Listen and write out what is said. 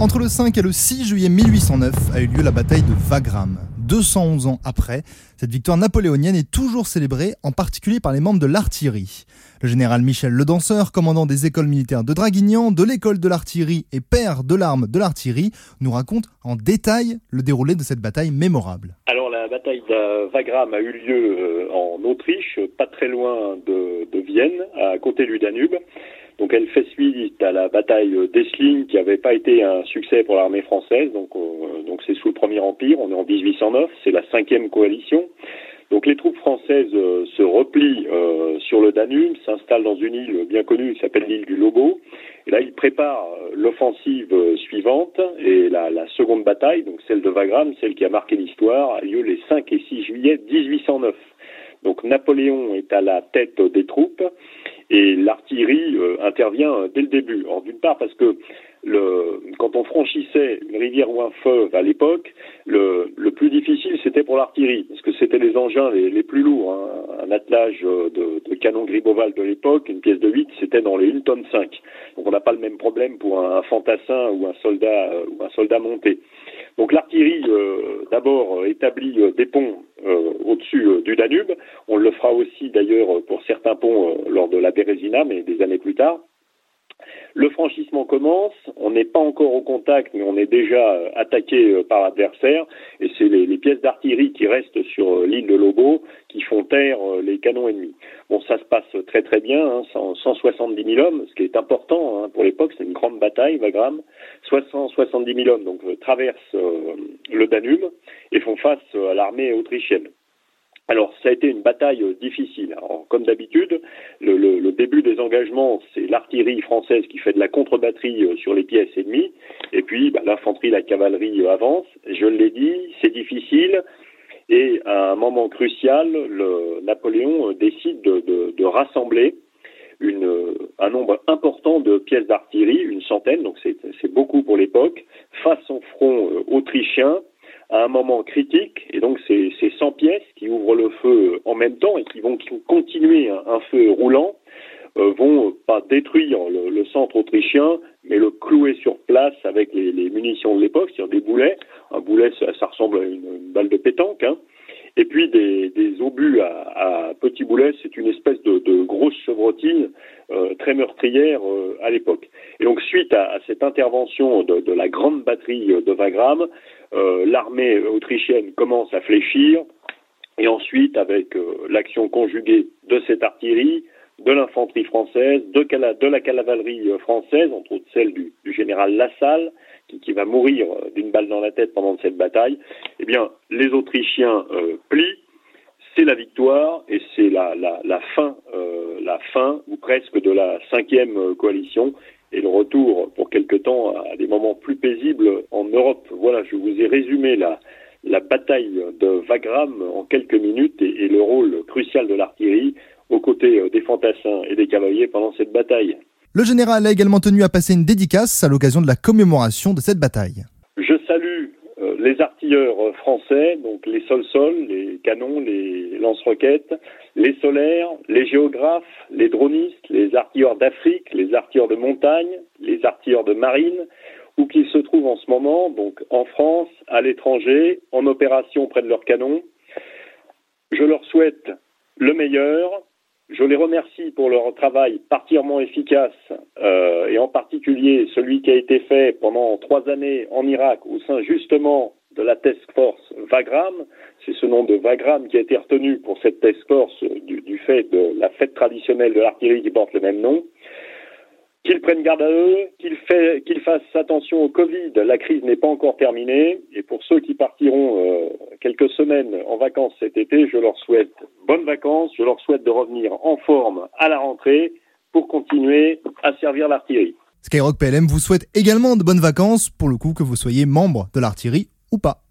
Entre le 5 et le 6 juillet 1809 a eu lieu la bataille de Wagram. 211 ans après, cette victoire napoléonienne est toujours célébrée, en particulier par les membres de l'artillerie. Le général Michel Le Danseur, commandant des écoles militaires de Draguignan, de l'école de l'artillerie et père de l'arme de l'artillerie, nous raconte en détail le déroulé de cette bataille mémorable. Alors la bataille de Wagram a eu lieu euh, en Autriche, pas très loin de, de Vienne, à côté du Danube. Donc elle fait suite à la bataille d'Essling qui n'avait pas été un succès pour l'armée française. Donc euh, donc c'est sous le Premier Empire, on est en 1809, c'est la cinquième coalition. Donc les troupes françaises euh, se replient euh, sur le Danube, s'installent dans une île bien connue qui s'appelle l'île du Lobo. Et là, ils préparent l'offensive suivante et la, la, seconde bataille, donc celle de Wagram, celle qui a marqué l'histoire, a lieu les 5 et 6 juillet 1809. Donc Napoléon est à la tête des troupes et l'artillerie euh, intervient dès le début. Alors d'une part parce que le, quand on franchissait une rivière ou un fleuve à l'époque, le, le, plus difficile c'était pour l'artillerie, parce que c'était les engins les, plus lourds. Hein. Un attelage de, de canon Griboval de l'époque, une pièce de 8, c'était dans les 1 tonne 5. Donc on n'a pas le même problème pour un, un fantassin ou un soldat euh, ou un soldat monté. Donc l'artillerie euh, d'abord établit euh, des ponts euh, au-dessus euh, du Danube. On le fera aussi d'ailleurs pour certains ponts lors de la Bérésina, mais des années plus tard. Le franchissement commence, on n'est pas encore au contact, mais on est déjà euh, attaqué euh, par l'adversaire, et c'est les, les, pièces d'artillerie qui restent sur euh, l'île de Lobo qui font taire les canons ennemis. Bon, ça se passe très très bien, hein, 170 000 hommes, ce qui est important hein, pour l'époque, c'est une grande bataille, Wagram, 170 000 hommes donc traversent le Danube et font face à l'armée autrichienne. Alors, ça a été une bataille euh, difficile. Alors, comme d'habitude, le, début des engagements, c'est l'artillerie française qui fait de la contre-batterie euh, sur les pièces ennemies, et puis bah, l'infanterie, la cavalerie euh, avance. Je l'ai dit, c'est difficile, et à un moment crucial, le, Napoléon décide de, rassembler un nombre important de pièces d'artillerie, une centaine, donc c'est beaucoup pour l'époque, face au front autrichien à un moment critique, et donc c'est 100 pièces qui ouvrent le feu en même temps et qui vont continuer un, feu roulant, euh, vont pas détruire le, le, centre autrichien, mais le clouer sur place avec les, les munitions de l'époque, c'est-à-dire des boulets. Un boulet, ça, ça ressemble à une, une, balle de pétanque. Hein. Et puis des, des obus à, à petits boulets, c'est une espèce de, de grosse chevrotine euh, très meurtrière euh, à l'époque. Et donc suite à, cette intervention de, la grande batterie de Wagram, euh, l'armée autrichienne commence à fléchir, et ensuite avec euh, l'action conjuguée de cette artillerie, de l'infanterie française, de, la cavalerie euh, française, entre autres celle du, général Lassalle, qui, qui va mourir d'une balle dans la tête pendant cette bataille, eh bien, les Autrichiens euh, plient, c'est la victoire et c'est la, la, la, fin, euh, la fin ou presque de la cinquième coalition et le retour pour quelque temps à des moments plus paisibles en Europe. Voilà, je vous ai résumé la, la bataille de Wagram en quelques minutes et, et le rôle crucial de l'artillerie aux côtés des fantassins et des cavaliers pendant cette bataille. Le général a également tenu à passer une dédicace à l'occasion de la commémoration de cette bataille. Je salue euh, les artilleurs français, donc les sol-sol, les canons, les lance-roquettes, les solaires, les géographes, les dronistes, les artilleurs d'Afrique, les artilleurs de montagne, les artilleurs de marine, où qu'ils se trouvent en ce moment, donc en France, à l'étranger, en opération près de leurs canons. Je leur souhaite le meilleur, je les remercie pour leur travail particulièrement efficace euh, et en particulier celui qui a été fait pendant trois années en Irak au sein justement de la Task Force Vagram. C'est ce nom de Vagram qui a été retenu pour cette Task Force du, du fait de la fête traditionnelle de l'artillerie qui porte le même nom qu'ils prennent garde à eux, qu'ils qu fassent attention au Covid. La crise n'est pas encore terminée. Et pour ceux qui partiront euh, quelques semaines en vacances cet été, je leur souhaite bonnes vacances. Je leur souhaite de revenir en forme à la rentrée pour continuer à servir l'artillerie. Skyrock PLM vous souhaite également de bonnes vacances, pour le coup que vous soyez membre de l'artillerie ou pas.